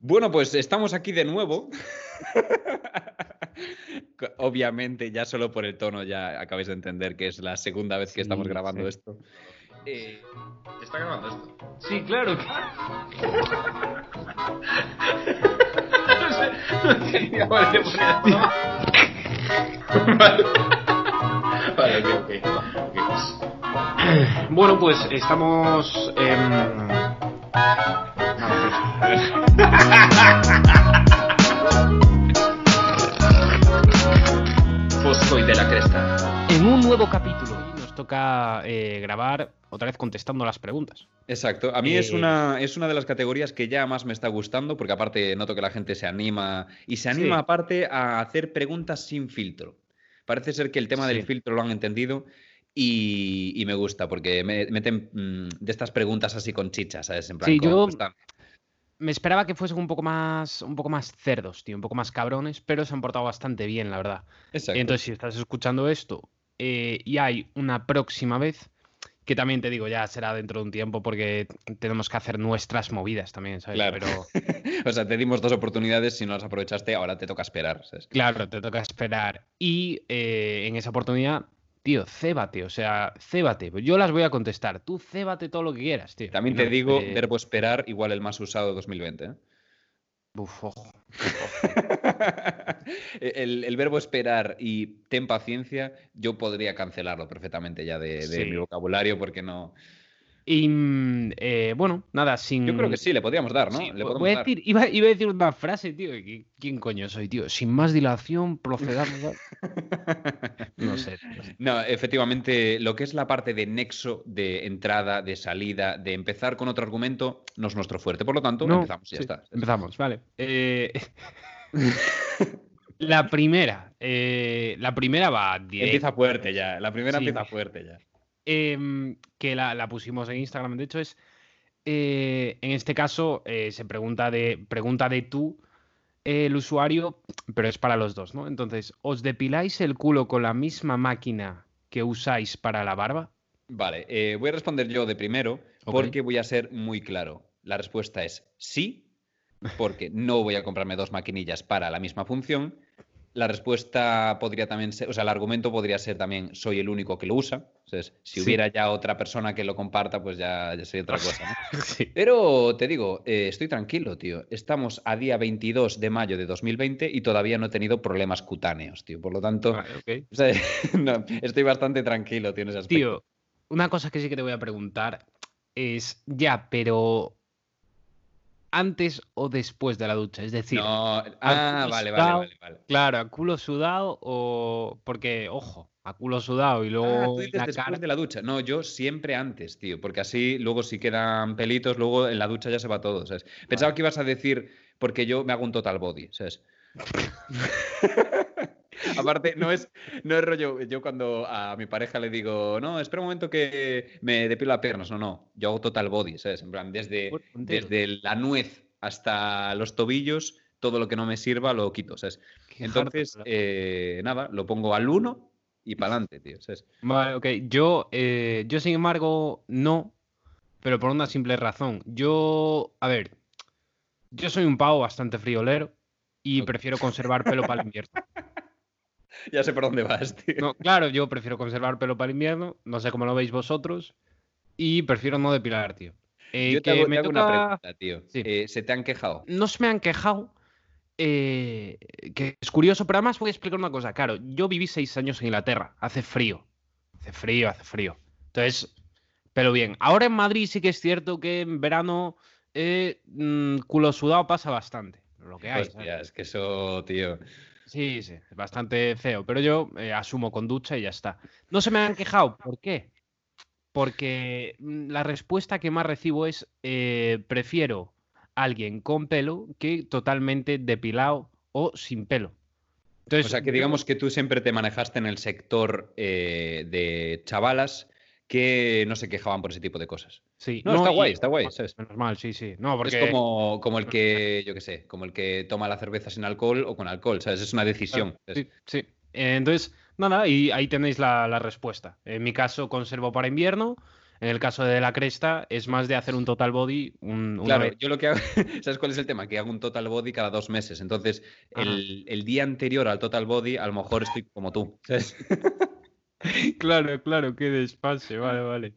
Bueno, pues estamos aquí de nuevo. Obviamente, ya solo por el tono ya acabáis de entender que es la segunda vez que estamos Sí, grabando sí. esto. Eh, ¿Está grabando esto? Sí, claro. Vale, vale, ok, ok. ok. Bueno, pues estamos. em, Foscoy de la cresta. En un nuevo capítulo. Y nos toca eh, grabar otra vez contestando las preguntas. Exacto. A mí es, Eh, una, es una de las categorías que ya más me está gustando, porque aparte noto que la gente se anima y se anima Sí. aparte a hacer preguntas sin filtro. Parece ser que el tema del filtro lo han entendido y, y me gusta, porque me- meten mm, de estas preguntas así con chichas, ¿sabes? En plan, Sí, yo- está- Me esperaba que fuesen un poco más. un poco más cerdos, tío, un poco más cabrones, pero se han portado bastante bien, la verdad. Exacto. Entonces, si estás escuchando esto eh, y hay una próxima vez, que también te digo, ya será dentro de un tiempo porque tenemos que hacer nuestras movidas también, ¿sabes? Claro. Pero o sea, te dimos dos oportunidades, si no las aprovechaste, ahora te toca esperar. ¿sabes? claro, te toca esperar. Y eh, en esa oportunidad, tío, cébate, o sea, cébate. Yo las voy a contestar. Tú cébate todo lo que quieras, tío. También te no, digo, eh, verbo esperar, igual el más usado de 2020. ¿eh? uf, ojo. el, el verbo esperar y ten paciencia, yo podría cancelarlo perfectamente ya de, de Sí. mi vocabulario porque no. Y mm, eh, bueno, nada, sin. Yo creo que sí, le podríamos dar, ¿no? Sí, Le voy dar. decir, iba, iba a decir una frase, tío. ¿Quién coño soy, tío? Sin más dilación, procedamos. a- No sé. no sé. No, efectivamente, lo que es la parte de nexo, de entrada, de salida, de empezar con otro argumento, no es nuestro fuerte. Por lo tanto, No, empezamos, ya sí, está. Empezamos, vale. Eh, la primera. eh, la primera va directo. Empieza fuerte ya. La primera Sí. empieza fuerte ya. Em, que la, la pusimos en Instagram, de hecho, es. eh, en este caso, eh, se pregunta de, pregunta de tú, eh, el usuario, pero es para los dos, ¿no? Entonces, ¿os depiláis el culo con la misma máquina que usáis para la barba? Vale, voy a responder yo de primero porque voy a ser muy claro. La respuesta es sí, porque no voy a comprarme dos maquinillas para la misma función. La respuesta podría también ser, o sea, el argumento podría ser también soy el único que lo usa. Entonces, si Sí. hubiera ya otra persona que lo comparta, pues ya, ya sería otra cosa. ¿no? Sí. Pero te digo, eh, estoy tranquilo, tío. Estamos a día 22 de mayo de 2020 y todavía no he tenido problemas cutáneos, tío. Por lo tanto, Vale, ok. o sea, no, estoy bastante tranquilo, tío, en ese aspecto. Tío, una cosa que sí que te voy a preguntar es, ya, pero antes o después de la ducha, es decir, No, ah, vale, vale, sudado, vale, vale. claro, a culo sudado o porque, ojo, a culo sudado y Ah, luego tú dices la después cara. de la ducha. No, yo siempre antes, tío, porque así luego si quedan pelitos, luego en la ducha ya se va todo, ¿sabes? Pensaba que ibas a decir porque yo me hago un total body, ¿sabes? Aparte, no es, no es rollo, yo cuando a mi pareja le digo, no, espera un momento que me depilo las piernas, no, no, yo hago total body, ¿sabes? En plan, desde, desde la nuez hasta los tobillos, todo lo que no me sirva lo quito, ¿sabes? Qué Entonces, eh, nada, lo pongo al 1 y para adelante, tío, ¿sabes? Vale, ok. Yo, eh, yo, sin embargo, no, pero por una simple razón. Yo, a ver, yo soy un pavo bastante friolero y prefiero conservar pelo para el invierno. Ya sé por dónde vas, tío. No, claro, yo prefiero conservar pelo para el invierno, no sé cómo lo veis vosotros, y prefiero no depilar, tío. Eh, Yo te hago, me te hago una pregunta, tío. Sí. Eh, ¿Se te han quejado? No se me han quejado, eh, que es curioso, pero además voy a explicar una cosa. Claro, yo viví seis años en Inglaterra, hace frío, hace frío, hace frío. Entonces, pero bien, ahora en Madrid sí que es cierto que en verano eh, mm, culo sudado pasa bastante, lo que hay. Hostia, es que eso, tío. Sí, sí, es bastante feo, pero yo eh, asumo con ducha y ya está. No se me han quejado, ¿por qué? Porque mm, la respuesta que más recibo es eh, prefiero alguien con pelo que totalmente depilado o sin pelo. O Entonces, sea, que digamos que tú siempre te manejaste en el sector eh, de chavalas que no se quejaban por ese tipo de cosas. sí, No, está y- guay, está guay, ¿sabes? Menos mal, sí, sí. No, porque Es como, como el que, yo qué sé, como el que toma la cerveza sin alcohol o con alcohol, ¿sabes? Es una decisión. Sí, sí. Entonces, nada, y ahí tenéis la, la respuesta. En mi caso, conservo para invierno. En el caso de la cresta, es más de hacer un total body. Un, claro, yo lo que hago. ¿Sabes cuál es el tema? Que hago un total body cada dos meses. Entonces, el, el, día anterior al total body, a lo mejor estoy como tú. ¿sabes? claro, claro, qué desfase. Vale, vale.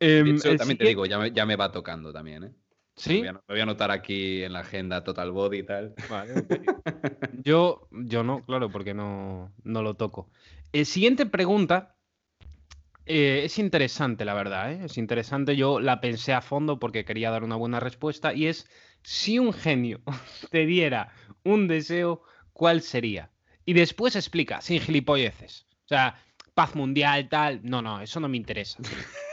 Em, también te digo, ya me, ya me, va tocando también, ¿eh? ¿Sí? Me voy, a, anotar aquí en la agenda Total Body y tal. Vale, yo, yo no, claro, porque no, no lo toco. Eh, siguiente pregunta. Eh, es interesante, la verdad, ¿eh? es interesante. Yo la pensé a fondo porque quería dar una buena respuesta. Y es: si un genio te diera un deseo, ¿cuál sería? Y después explica, sin gilipolleces. O sea, paz mundial, tal. No, no, eso no me interesa.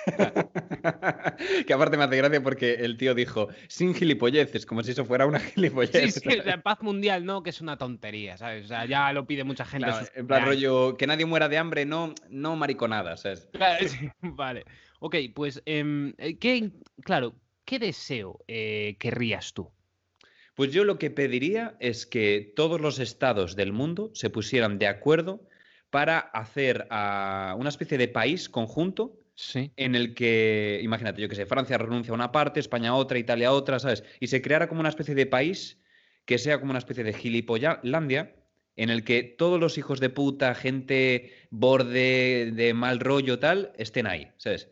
que aparte me hace gracia porque el tío dijo, sin gilipolleces, como si eso fuera una gilipollez. Sí, sí, paz mundial no, que es una tontería, ¿sabes? O sea, ya lo pide mucha gente. en plan rollo, que nadie muera de hambre, no, no mariconada, ¿sabes? vale. Ok, pues, em, eh, ¿qué, claro, ¿qué deseo eh, querrías tú? Pues yo lo que pediría es que todos los estados del mundo se pusieran de acuerdo para hacer a una especie de país conjunto en el que, imagínate, yo que sé, Francia renuncia a una parte, España a otra, Italia a otra, ¿sabes? Y se creara como una especie de país que sea como una especie de gilipollandia en el que todos los hijos de puta, gente borde, de mal rollo, tal, estén ahí, ¿sabes?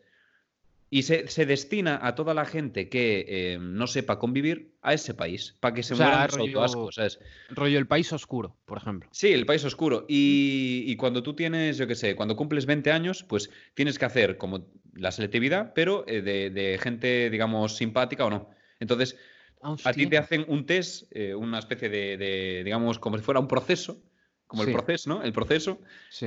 Y se, destina a toda la gente que eh, no sepa convivir a ese país, para que se mueran los autoascos, ¿sabes? Rollo el país oscuro, por ejemplo. Sí, el país oscuro. Y, cuando tú tienes, yo qué sé, cuando cumples 20 años, pues tienes que hacer como la selectividad, pero eh, de, gente, digamos, simpática o no. Entonces, a ti te hacen un test, eh, una especie de, digamos, como si fuera un proceso, como el proceso, ¿no? El proceso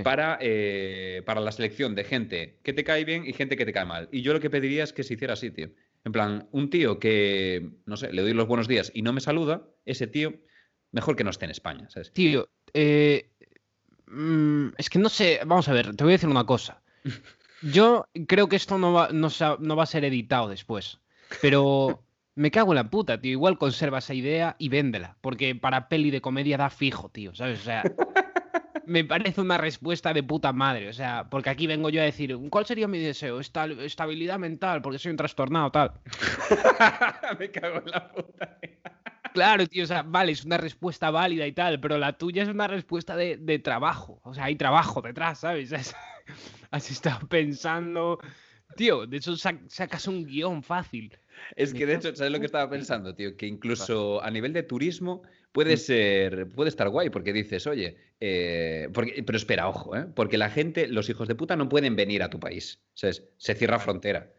para, eh, para la selección de gente que te cae bien y gente que te cae mal. Y yo lo que pediría es que se hiciera así, tío. En plan, un tío que, no sé, le doy los buenos días y no me saluda, ese tío, mejor que no esté en España, ¿sabes? Tío, eh, mm, es que no sé, vamos a ver, te voy a decir una cosa. Yo creo que esto no va, no, no va a ser editado después, pero me cago en la puta, tío. Igual conserva esa idea y véndela. Porque para peli de comedia da fijo, tío. ¿Sabes? O sea, me parece una respuesta de puta madre. O sea, porque aquí vengo yo a decir, ¿cuál sería mi deseo? estabilidad mental, porque soy un trastornado, tal. me cago en la puta. Claro, tío, o sea, vale, es una respuesta válida y tal, pero la tuya es una respuesta de, trabajo. O sea, hay trabajo detrás, ¿sabes? Has estado pensando. Tío, de hecho sacas un guion fácil. Es que de hecho, ¿sabes lo que estaba pensando, tío? Que incluso a nivel de turismo puede mm. ser, puede estar guay, porque dices, oye, eh, pero espera, ojo, ¿eh? Porque la gente, los hijos de puta no pueden venir a tu país, ¿sabes? Se cierra frontera.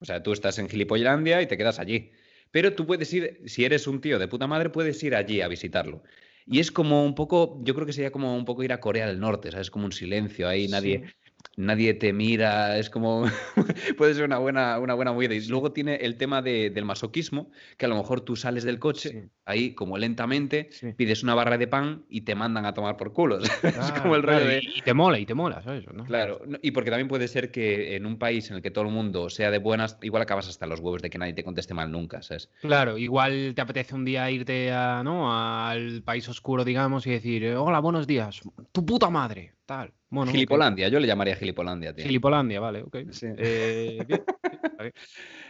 O sea, tú estás en Gilipollandia y te quedas allí. Pero tú puedes ir, si eres un tío de puta madre, puedes ir allí a visitarlo. Y es como un poco, yo creo que sería como un poco ir a Corea del Norte, ¿sabes? Como un silencio ahí, nadie, nadie te mira, es como, puede ser una buena, una buena movida. Y luego tiene el tema del masoquismo, que a lo mejor tú sales del coche, ahí como lentamente, pides una barra de pan y te mandan a tomar por culo. es como el rollo de... Y te mola, y te mola, ¿sabes? ¿no? Claro, y porque también puede ser que en un país en el que todo el mundo sea de buenas, igual acabas hasta los huevos de que nadie te conteste mal nunca, ¿sabes? Claro, igual te apetece un día irte a, ¿no? al país oscuro, digamos, y decir, hola, buenos días, tu puta madre, tal. Gilipolandia, yo le llamaría Gilipolandia, tío. Gilipolandia, vale, ok. Eh,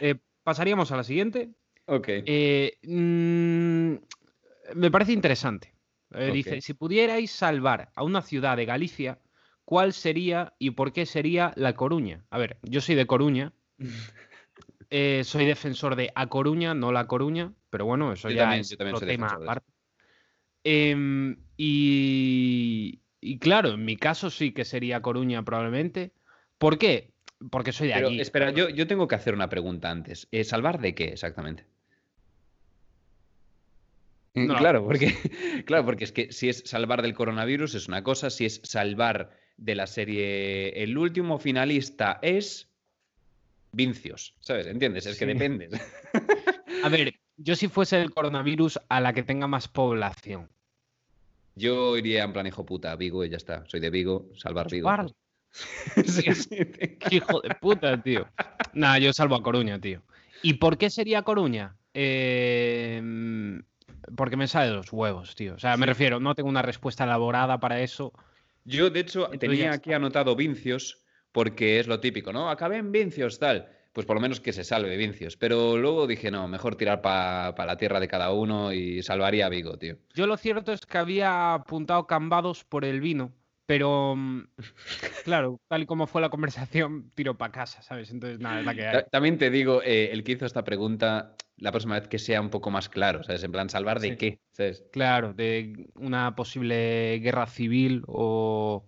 eh, pasaríamos a la siguiente. Ok. Eh, mm, me parece interesante. Dice, si pudierais salvar a una ciudad de Galicia, ¿cuál sería y por qué sería La Coruña? A ver, yo soy de Coruña. soy defensor de A Coruña, no La Coruña, pero bueno, eso ya es otro tema aparte. Em, y, y claro, en mi caso sí que sería Coruña probablemente. ¿Por qué? Porque soy de Pero, allí. Espera, yo, yo, tengo que hacer una pregunta antes. Eh, ¿Salvar de qué exactamente? Mm, claro, porque, claro, porque es que si es salvar del coronavirus es una cosa, si es salvar de la serie El último finalista es Vincios, ¿sabes? ¿Entiendes? Es que depende. A ver, yo si fuese el coronavirus a la que tenga más población. Yo iría en plan hijo puta, Vigo y ya está. Soy de Vigo, salvar Vigo. hijo de puta, tío. Nada, yo salvo a Coruña, tío. ¿Y por qué sería Coruña? Em, porque me sale de los huevos, tío. O sea, me refiero, no tengo una respuesta elaborada para eso. Yo, de hecho, tenía aquí anotado Vincios porque es lo típico, ¿no? Acabé en Vincios, tal. pues por lo menos que se salve Vincios. Pero luego dije, no, mejor tirar para la tierra de cada uno y salvaría a Vigo, tío. Yo lo cierto es que había apuntado Cambados por el vino, pero mm, claro, tal y como fue la conversación, tiro para casa, ¿sabes? Entonces, nada, es la que hay. También te digo, eh, el que hizo esta pregunta, la próxima vez que sea un poco más claro, ¿sabes? En plan, ¿salvar de Sí. qué? ¿Sabes? Claro, de una posible guerra civil o...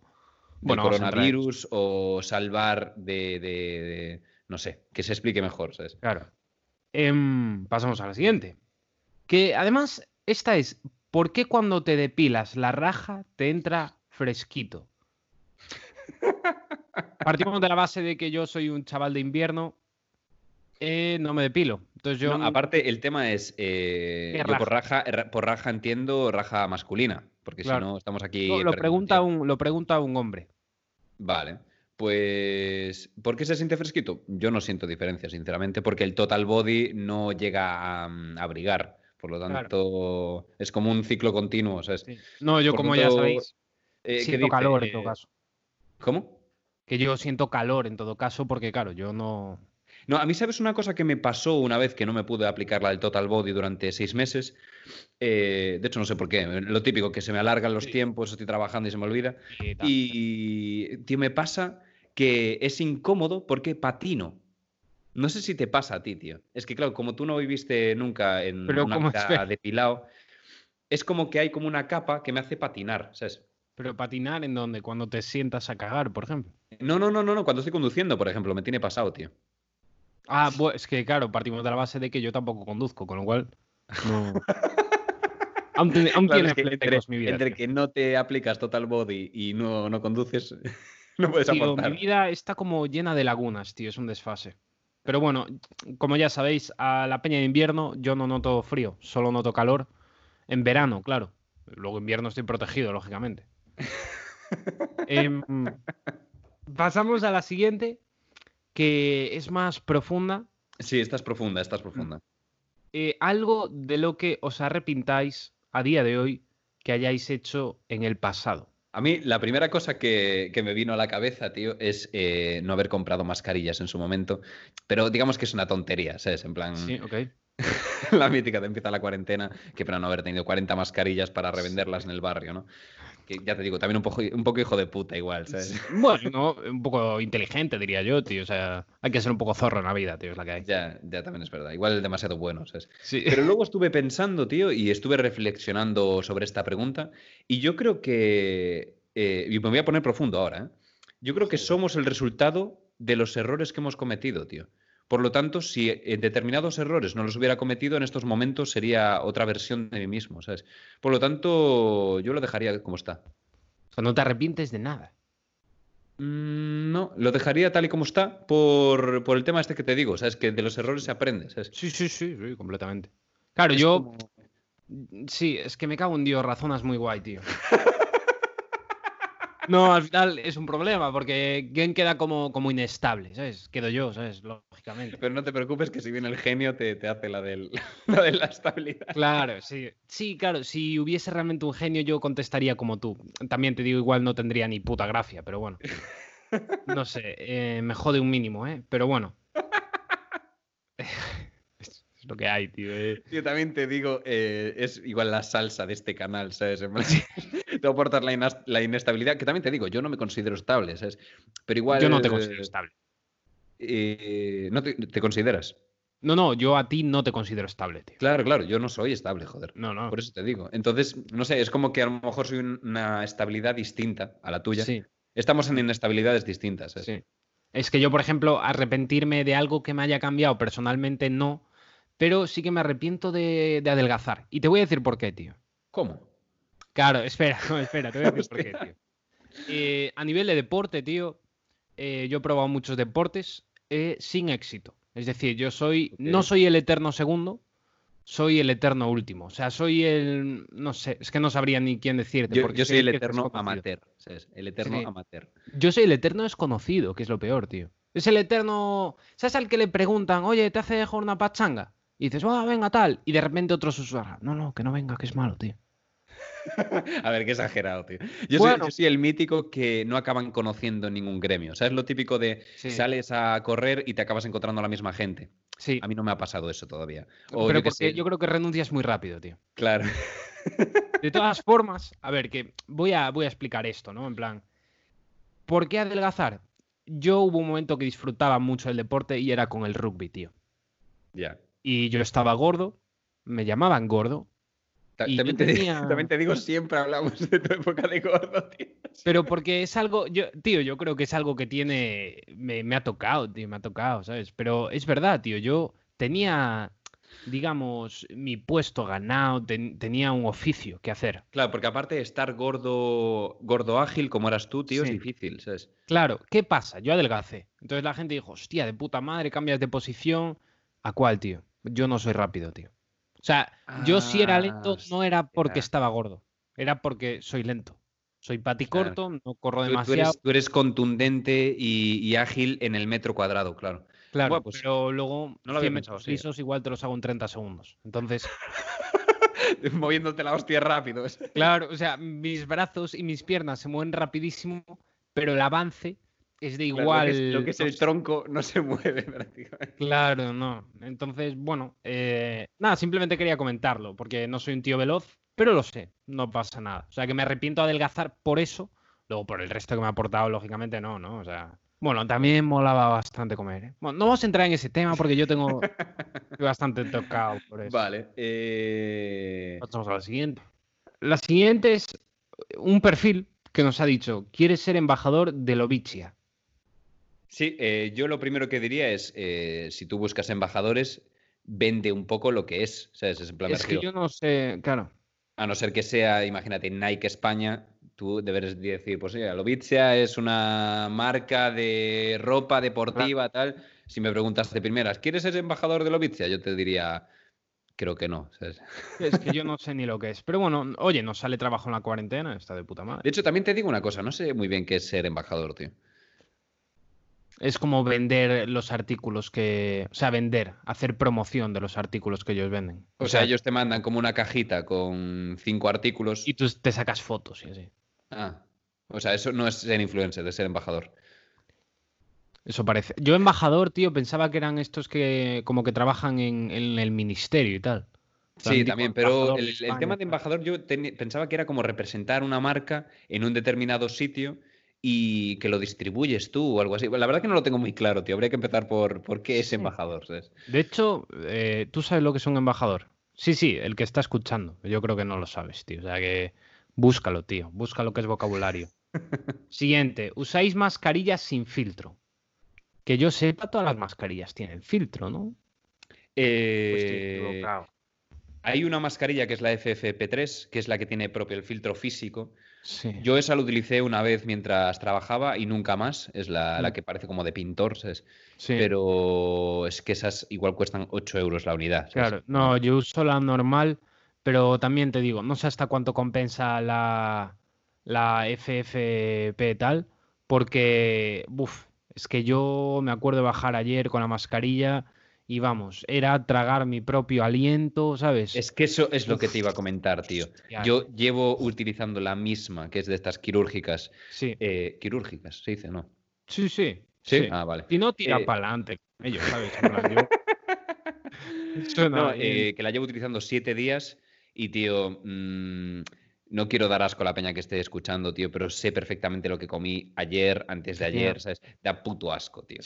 Eso. coronavirus o salvar de, de- de- No sé, que se explique mejor, ¿sabes? Claro. Em, pasamos a la siguiente. Que además, esta es, ¿por qué cuando te depilas la raja te entra fresquito? Partimos de la base de que yo soy un chaval de invierno, eh, no me depilo. Entonces yo... No, aparte, el tema es. eh, ¿Qué yo por raja, ra- por raja entiendo raja masculina, porque Claro. si no estamos aquí. No, lo, pregunta un, lo pregunta un hombre. Vale. Pues, ¿por qué se siente fresquito? Yo no siento diferencia, sinceramente, porque el total body no llega a, mm, abrigar. Por lo Claro. tanto, es como un ciclo continuo. ¿sabes? Sí. No, yo Por como tanto, ya sabéis, Eh, ¿qué siento dice? calor en todo caso. ¿Cómo? Que yo siento calor en todo caso porque, claro, yo no... No, a mí, ¿sabes una cosa que me pasó una vez que no me pude aplicar la del Total Body durante seis meses? Eh, de hecho, no sé por qué. Lo típico, que se me alargan los Sí. tiempos, estoy trabajando y se me olvida. y tío, me pasa que es incómodo porque patino. No sé si te pasa a ti, tío. Es que, claro, como tú no viviste nunca en Pero una vida depilado, es como que hay como una capa que me hace patinar, ¿sabes? Pero patinar en donde, cuando te sientas a cagar, por ejemplo. No, no, no, no, no. Cuando estoy conduciendo, por ejemplo, me tiene pasado, tío. Ah, bu- es que claro, partimos de la base de que yo tampoco conduzco, con lo cual no. aún tiene, aún Claro, tiene es que entre, flecos mi vida. entre tío. que no te aplicas Total Body y no, no conduces, no puedes Tío, aportar. mi vida está como llena de lagunas, tío, es un desfase. Pero bueno, como ya sabéis, a la peña de invierno yo no noto frío, solo noto calor. En verano, claro. Luego invierno estoy protegido, lógicamente. Em, pasamos a la siguiente, que es más profunda. Sí, estás profunda, estás profunda. Eh, algo de lo que os arrepintáis a día de hoy que hayáis hecho en el pasado. A mí, la primera cosa que, que me vino a la cabeza, tío, es eh, no haber comprado mascarillas en su momento. Pero digamos que es una tontería, ¿sabes? En plan, Sí, ok. la mítica de empieza la cuarentena, que para no haber tenido 40 mascarillas para revenderlas en el barrio, ¿no? Que ya te digo, también un poco, un poco hijo de puta igual, ¿sabes? Bueno, un poco inteligente, diría yo, tío. O sea, hay que ser un poco zorro en la vida, tío, es la que hay. Ya, ya también es verdad. Igual demasiado bueno, ¿sabes? Sí. Pero luego estuve pensando, tío, y estuve reflexionando sobre esta pregunta, y yo creo que, eh, y me voy a poner profundo ahora, ¿eh? yo creo que somos el resultado de los errores que hemos cometido, tío. Por lo tanto, si en determinados errores no los hubiera cometido, en estos momentos sería otra versión de mí mismo, ¿sabes? Por lo tanto, yo lo dejaría como está. O sea, no te arrepientes de nada. Mm, No, lo dejaría tal y como está por, por el tema este que te digo, ¿sabes? Que de los errores se aprende, ¿sabes? Sí, sí, sí, sí, completamente. Claro, Es yo. como- Sí, es que me cago en Dios, razonas muy guay, tío. No, al final es un problema, porque ¿quién queda como, como inestable? ¿Sabes? Quedo yo, ¿sabes? Lógicamente. Pero no te preocupes que si viene el genio te, te hace la, del, la de la estabilidad. Claro, sí. Sí, claro, si hubiese realmente un genio, yo contestaría como tú. También te digo, igual no tendría ni puta gracia, pero bueno. No sé, eh, me jode un mínimo, ¿eh? Pero bueno. es es lo que hay, tío. eh. Yo también te digo, eh, es igual la salsa de este canal, ¿sabes? Te aportas la, inestabilidad, que también te digo, yo no me considero estable, ¿sabes? Pero igual... Yo no te considero estable. eh, ¿No te, te consideras? No, no, yo a ti no te considero estable, tío. Claro, claro, yo no soy estable, joder. No, no. Por eso te digo. Entonces, no sé, es como que a lo mejor soy un- una estabilidad distinta a la tuya. Sí, Estamos en inestabilidades distintas. ¿sabes? sí. Es que yo, por ejemplo, arrepentirme de algo que me haya cambiado personalmente no, pero sí que me arrepiento de, de adelgazar. Y te voy a decir por qué, tío. ¿Cómo? Claro, espera, no, espera, te voy a decir por qué, tío. Eh, a nivel de deporte, tío, eh, yo he probado muchos deportes eh, sin éxito. Es decir, yo soy, no soy el eterno segundo, soy el eterno último. O sea, soy el, no sé, es que no sabría ni quién decirte. Yo, porque yo soy el eterno amateur. ¿sabes? El eterno Sí. amateur. Yo soy el eterno desconocido, que es lo peor, tío. Es el eterno. ¿Sabes al que le preguntan, oye, ¿te hace dejar una pachanga? Y dices, ah, venga, tal. Y de repente otro susurra, no, no, que no venga, que es malo, tío. A ver, qué exagerado, tío. Yo, soy, Bueno. yo soy el mítico que no acaban conociendo ningún gremio. ¿Sabes lo típico de Sí. sales a correr y te acabas encontrando a la misma gente? Sí, A mí no me ha pasado eso todavía. O pero yo qué porque sé, yo creo que renuncias muy rápido, tío. Claro. De todas formas, a ver, que voy a, voy a explicar esto, ¿no? En plan, ¿por qué adelgazar? Yo hubo un momento que disfrutaba mucho del deporte y era con el rugby, tío. Ya. Y yo estaba gordo, me llamaban gordo, Ta- También te, también digo, siempre hablamos de tu época de gordo, tío. pero porque es algo, yo, tío, yo creo que es algo que tiene, me, me ha tocado, tío, me ha tocado, ¿sabes? Pero es verdad, tío, yo tenía, digamos, mi puesto ganado, ten- tenía un oficio que hacer. Claro, porque aparte de estar gordo, gordo ágil como eras tú, tío, Sí. es difícil, ¿sabes? Claro, ¿qué pasa? Yo adelgacé. Entonces la gente dijo, hostia, de puta madre, cambias de posición. ¿A cuál, tío? Yo no soy rápido, tío. O sea, yo si era lento Ah, no era porque estaba gordo, era porque soy lento. Soy paticorto, no corro Tú- Tú, demasiado. eres, tú eres contundente y, y ágil en el metro cuadrado, claro. Claro, pues, pero luego no lo había 100 pensado metros así, ¿eh? lisos igual te los hago en 30 segundos. Entonces, Moviéndote la hostia rápido. claro, o sea, mis brazos y mis piernas se mueven rapidísimo, pero el avance es de Claro, igual. lo, que es, lo que es no el tronco no se mueve prácticamente. Claro, no. Entonces, bueno, eh, nada, simplemente quería comentarlo, porque no soy un tío veloz, pero lo sé, no pasa nada. O sea, que me arrepiento de adelgazar por eso, luego por el resto que me ha aportado, lógicamente no, ¿no? O sea, bueno, también molaba bastante comer, ¿eh? Bueno, no vamos a entrar en ese tema porque yo tengo bastante tocado por eso. Vale. eh, Pasamos a la siguiente. La siguiente es un perfil que nos ha dicho, ¿quieres ser embajador de Lovicia? Sí, eh, yo lo primero que diría es, eh, si tú buscas embajadores, vende un poco lo que es, ¿sabes? Es en plan, me Es que yo no sé, claro. A no ser que sea, imagínate, Nike España, tú deberes decir, pues sí, Lovicia es una marca de ropa deportiva, tal. Si me preguntas de primeras, ¿quieres ser embajador de Lovicia? Yo te diría, creo que no, ¿sabes? Es que yo no sé ni lo que es. Pero bueno, oye, nos sale trabajo en la cuarentena, está de puta madre. De hecho, también te digo una cosa, no sé muy bien qué es ser embajador, tío. Es como vender los artículos que. O sea, vender, hacer promoción de los artículos que ellos venden. O sea, ellos te mandan como una cajita con cinco artículos. Y tú te sacas fotos y así. Ah, o sea, eso no es ser influencer, es ser embajador. Eso parece. Yo, embajador, tío, pensaba que eran estos que como que trabajan en, en el ministerio y tal. Sí, también, pero el, tema de embajador yo pensaba que era como representar una marca en un determinado sitio y que lo distribuyes tú o algo así. La verdad que no lo tengo muy claro, tío. Habría que empezar por, por qué es embajador, ¿sabes? De hecho, eh, ¿tú sabes lo que es un embajador? Sí, sí, el que está escuchando. Yo creo que no lo sabes, tío. O sea que búscalo, tío. Busca lo que es vocabulario. Siguiente, usáis mascarillas sin filtro. Que yo sepa, todas las mascarillas tienen filtro, ¿no? Pues Eh, equivocado. hay una mascarilla que es la FFP3, que es la que tiene propio el filtro físico. Sí. Yo esa la utilicé una vez mientras trabajaba y nunca más. Es la, la Mm. que parece como de pintor, ¿sabes? sí. Pero es que esas igual cuestan 8 euros la unidad. ¿sabes? Claro, no, yo uso la normal, pero también te digo, no sé hasta cuánto compensa la, la FFP tal, porque, buf, es que yo me acuerdo de bajar ayer con la mascarilla y vamos, era tragar mi propio aliento, ¿sabes? Es que eso es lo que te iba a comentar, tío. Yo llevo utilizando la misma, que es de estas quirúrgicas. Sí, eh, quirúrgicas, se dice, ¿no? sí, sí. Sí. Ah, vale. Si no, tira Eh, para adelante con ellos, ¿sabes? No, eh, que la llevo utilizando siete días y, tío, mm, no quiero dar asco a la peña que esté escuchando, tío, pero sé perfectamente lo que comí ayer, antes de ayer, ¿sabes? Da puto asco, tío.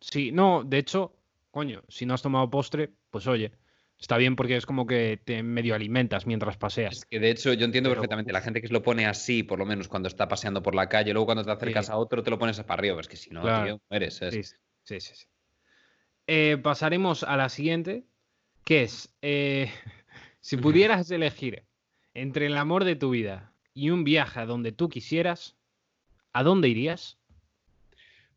Sí, no, de hecho, coño, si no has tomado postre, pues oye, está bien porque es como que te medio alimentas mientras paseas. Es que de hecho yo entiendo Pero, perfectamente la gente que se lo pone así, por lo menos cuando está paseando por la calle, luego cuando te acercas Sí. a otro te lo pones para arriba, es que si no, Claro. tío, mueres, ¿sabes? Sí, sí, sí. sí. Eh, pasaremos a la siguiente, que es, eh, si pudieras elegir entre el amor de tu vida y un viaje a donde tú quisieras, ¿a dónde irías?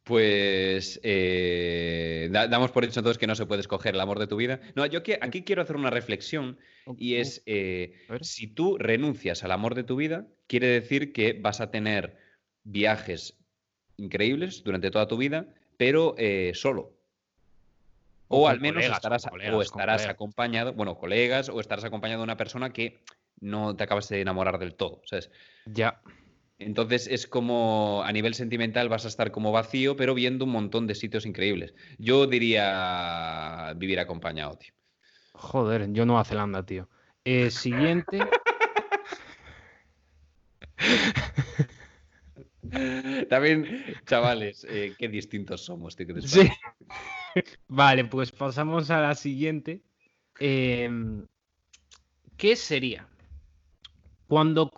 Pues eh, da- damos por hecho entonces que no se puede escoger el amor de tu vida. No, yo que, aquí quiero hacer una reflexión y es, eh, si tú renuncias al amor de tu vida, quiere decir que vas a tener viajes increíbles durante toda tu vida, pero eh, solo. O al menos colegas, estarás, o estarás acompañado, bueno, colegas, o estarás acompañado de una persona que no te acabas de enamorar del todo, ¿sabes? Ya. Entonces es como a nivel sentimental vas a estar como vacío, pero viendo un montón de sitios increíbles. Yo diría vivir acompañado, tío. Joder, yo Nueva Zelanda, tío. Eh, siguiente. También, chavales, eh, qué distintos somos, tío. que Sí. Vale, pues pasamos a la siguiente. Em, ¿Qué sería? Cuando,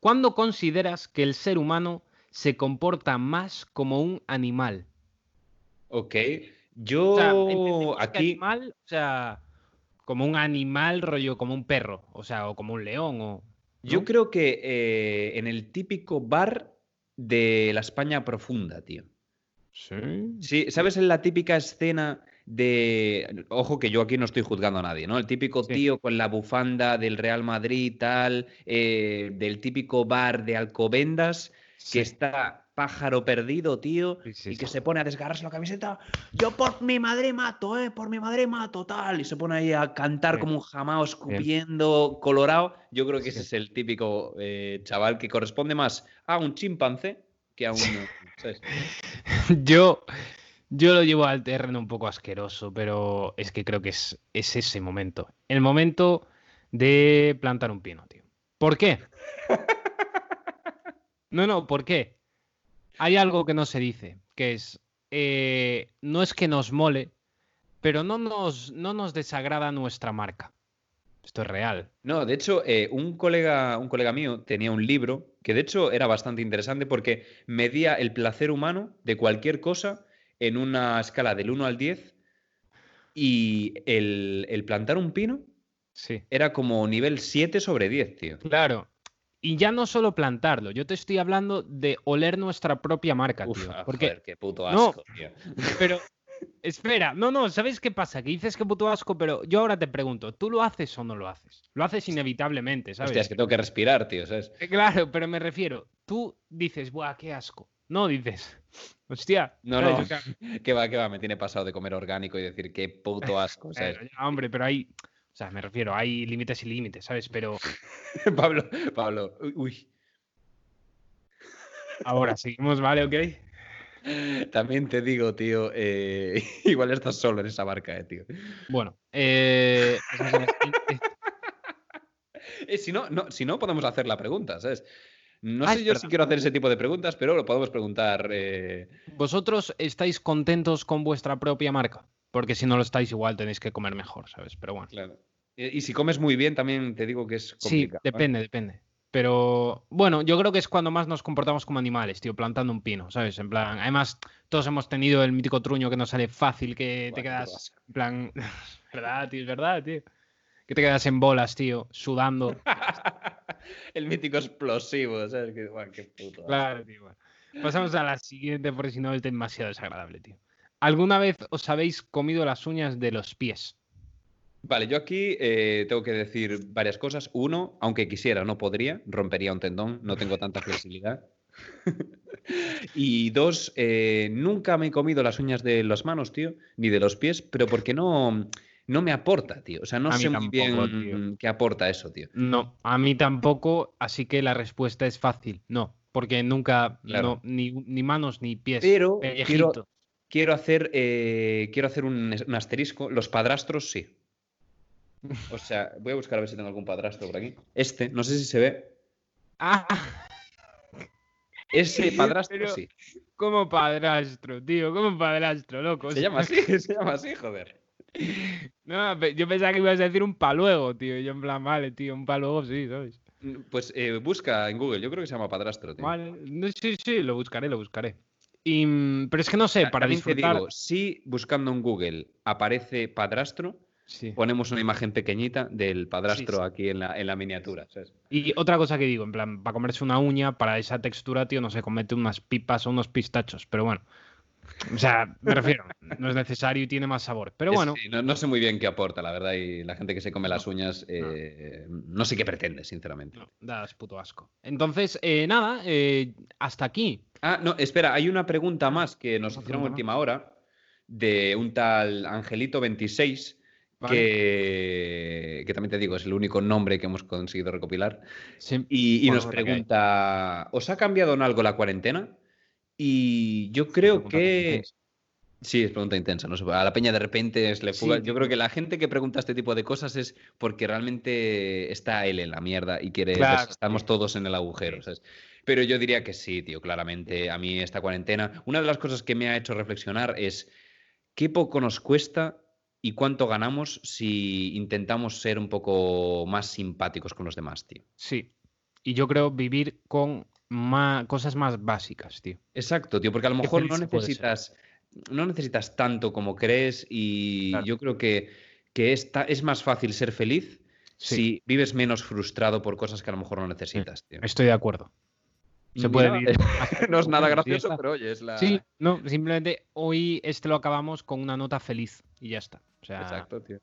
¿Cuándo consideras que el ser humano se comporta más como un animal? Ok, O yo sea, entendemos que aquí... animal, o sea, como un animal, rollo, como un perro, o sea, o como un león, o. Yo creo que eh, en el típico bar de la España profunda, tío. Sí. Sí, ¿sabes en la típica escena de... Ojo que yo aquí no estoy juzgando a nadie, ¿no? El típico Sí. tío con la bufanda del Real Madrid, tal, eh, del típico bar de Alcobendas, Sí. que está pájaro perdido, tío, Sí, y que se pone a desgarrarse la camiseta. Yo por mi madre mato, ¿eh? Por mi madre mato, tal. Y se pone ahí a cantar Bien. como un jamao, escupiendo, colorado. Yo creo que ese es el típico eh, chaval que corresponde más a un chimpancé que a un... ¿sabes? Yo, yo lo llevo al terreno un poco asqueroso, pero es que creo que es, es ese momento. El momento de plantar un pino, tío. ¿Por qué? No, no, ¿por qué? Hay algo que no se dice, que es, eh, no es que nos mole, pero no nos, no nos desagrada nuestra marca. Esto es real. No, de hecho, eh, un colega, un colega mío tenía un libro que de hecho era bastante interesante porque medía el placer humano de cualquier cosa en una escala del 1 al 10 y el, el plantar un pino Sí. era como nivel 7 sobre 10, tío. Claro. Y ya no solo plantarlo, yo te estoy hablando de oler nuestra propia marca, Uf, tío. ah, Porque joder, qué puto No. asco, tío. Pero, espera, no, no, ¿sabes qué pasa? Que dices que puto asco, pero yo ahora te pregunto, ¿tú lo haces o no lo haces? Lo haces inevitablemente, ¿sabes? Hostia, es que tengo que respirar, tío, ¿sabes? Eh, Claro, pero me refiero, tú dices, buah, qué asco. No dices, hostia. No, no. Que va, que va, me tiene pasado de comer orgánico y decir qué puto asco, ¿sabes? eh, hombre, pero hay, o sea, me refiero, hay límites y límites, ¿sabes? Pero Pablo, Pablo, uy, ahora seguimos, ¿vale? ¿Ok? También te digo, tío, eh, igual estás solo en esa barca, eh, tío. Bueno, eh. Eh, si, no, no, si no, podemos hacer la pregunta, ¿sabes? No Ah, sé yo verdad. si quiero hacer ese tipo de preguntas, pero lo podemos preguntar. eh, ¿Vosotros estáis contentos con vuestra propia marca? Porque si no lo estáis, igual tenéis que comer mejor, ¿sabes? Pero bueno. claro. Y si comes muy bien, también te digo que es Sí, complicado. ¿eh? depende, depende. Pero bueno, yo creo que es cuando más nos comportamos como animales, tío, plantando un pino, ¿sabes? En plan, además, todos hemos tenido el mítico truño que nos sale fácil, que te quedas, en plan, ¿verdad, tío? Es verdad, tío. Que te quedas en bolas, tío, sudando. El mítico explosivo, ¿sabes? Que, qué puto. Claro, tío. bueno. Pasamos a la siguiente, porque si no es demasiado desagradable, tío. ¿Alguna vez os habéis comido las uñas de los pies? Vale, yo aquí eh, tengo que decir varias cosas. Uno, aunque quisiera, no podría, rompería un tendón, no tengo tanta flexibilidad. y dos, eh, nunca me he comido las uñas de las manos, tío, ni de los pies, pero porque no, no me aporta, tío. O sea, no A sé muy tampoco, bien tío. qué aporta eso, tío. No, a mí tampoco, así que la respuesta es fácil. No, porque nunca, Claro. no, ni, ni manos ni pies. Pero quiero, quiero hacer, eh, quiero hacer un, un asterisco. Los padrastros sí. O sea, voy a buscar a ver si tengo algún padrastro por aquí. Este, no sé si se ve. Ah, Ese padrastro Pero- sí. como padrastro, tío, como padrastro, loco. Se llama así, se llama así, joder. No, yo pensaba que ibas a decir un paluego, tío. Yo en plan, vale, tío, un paluego sí, ¿sabes? Pues eh, busca en Google, yo creo que se llama padrastro, tío. Vale, no, sí, sí, lo buscaré, lo buscaré. Y, mm, pero es que no sé, para también te disfrutar. digo, si buscando en Google aparece padrastro, Sí. ponemos una imagen pequeñita del padrastro Sí, sí. aquí en la, en la miniatura, ¿sabes? Y otra cosa que digo, en plan, para comerse una uña, para esa textura, tío, no sé, comete unas pipas o unos pistachos, pero bueno. O sea, me refiero, no es necesario y tiene más sabor. Pero bueno, sí, no, no sé muy bien qué aporta, la verdad, y la gente que se come las uñas, eh, no sé qué pretende, sinceramente. no, das puto asco. Entonces, eh, nada, eh, hasta aquí. Ah, no, espera, hay una pregunta más que nos hicieron a última hora de un tal Angelito26 que, que, también te digo, es el único nombre que hemos conseguido recopilar. Sí. Y, y nos pregunta, ¿os ha cambiado en algo la cuarentena? Y yo creo que... Sí, es pregunta intensa. ¿no? A la peña de repente es le fuga. Yo creo que la gente que pregunta este tipo de cosas es porque realmente está él en la mierda y quiere. Claro, estamos todos en el agujero. ¿sabes? Pero yo diría que sí, tío, claramente. A mí esta cuarentena. Una de las cosas que me ha hecho reflexionar es qué poco nos cuesta y cuánto ganamos si intentamos ser un poco más simpáticos con los demás, tío. Sí. Y yo creo vivir con más, cosas más básicas, tío. Exacto, tío, porque a lo mejor no necesitas no necesitas tanto como crees y Claro. yo creo que, que esta- es más fácil ser feliz Sí. si vives menos frustrado por cosas que a lo mejor no necesitas, tío. Estoy de acuerdo. Se Mira, puede vivir. no es nada gracioso, pero oye, es la... Sí, no, simplemente hoy este lo acabamos con una nota feliz y ya está. O sea, Exacto, tío.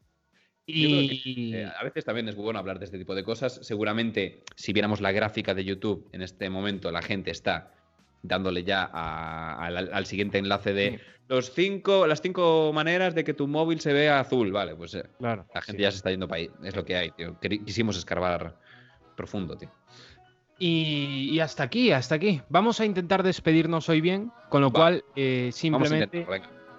Creo y Eh, a veces también es bueno hablar de este tipo de cosas. Seguramente, si viéramos la gráfica de YouTube en este momento, la gente está dándole ya a- al, al siguiente enlace de Sí. los cinco, las cinco maneras de que tu móvil se vea azul. Vale, pues eh, claro, la gente sí. ya se está yendo para ahí. Es lo que hay, tío. Quisimos escarbar profundo, tío. Y, y hasta aquí, hasta aquí. Vamos a intentar despedirnos hoy bien, con lo Va. cual eh, Vamos a simplemente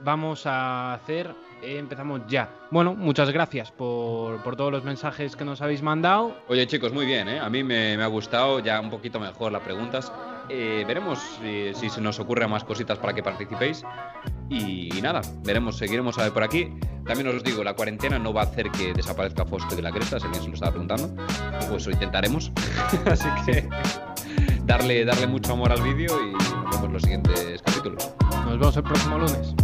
vamos a hacer, eh, empezamos ya. Bueno, muchas gracias por, por todos los mensajes que nos habéis mandado. Oye, chicos, muy bien, ¿eh? A mí me, me ha gustado ya un poquito mejor las preguntas. Eh, veremos si, si se nos ocurren más cositas para que participéis. Y, y nada, veremos, seguiremos a ver por aquí. También os digo, la cuarentena no va a hacer que desaparezca Fosco de la Cresta, si alguien se lo estaba preguntando. Pues lo intentaremos. Así que darle, darle mucho amor al vídeo y nos vemos en los siguientes capítulos. Nos vemos el próximo lunes.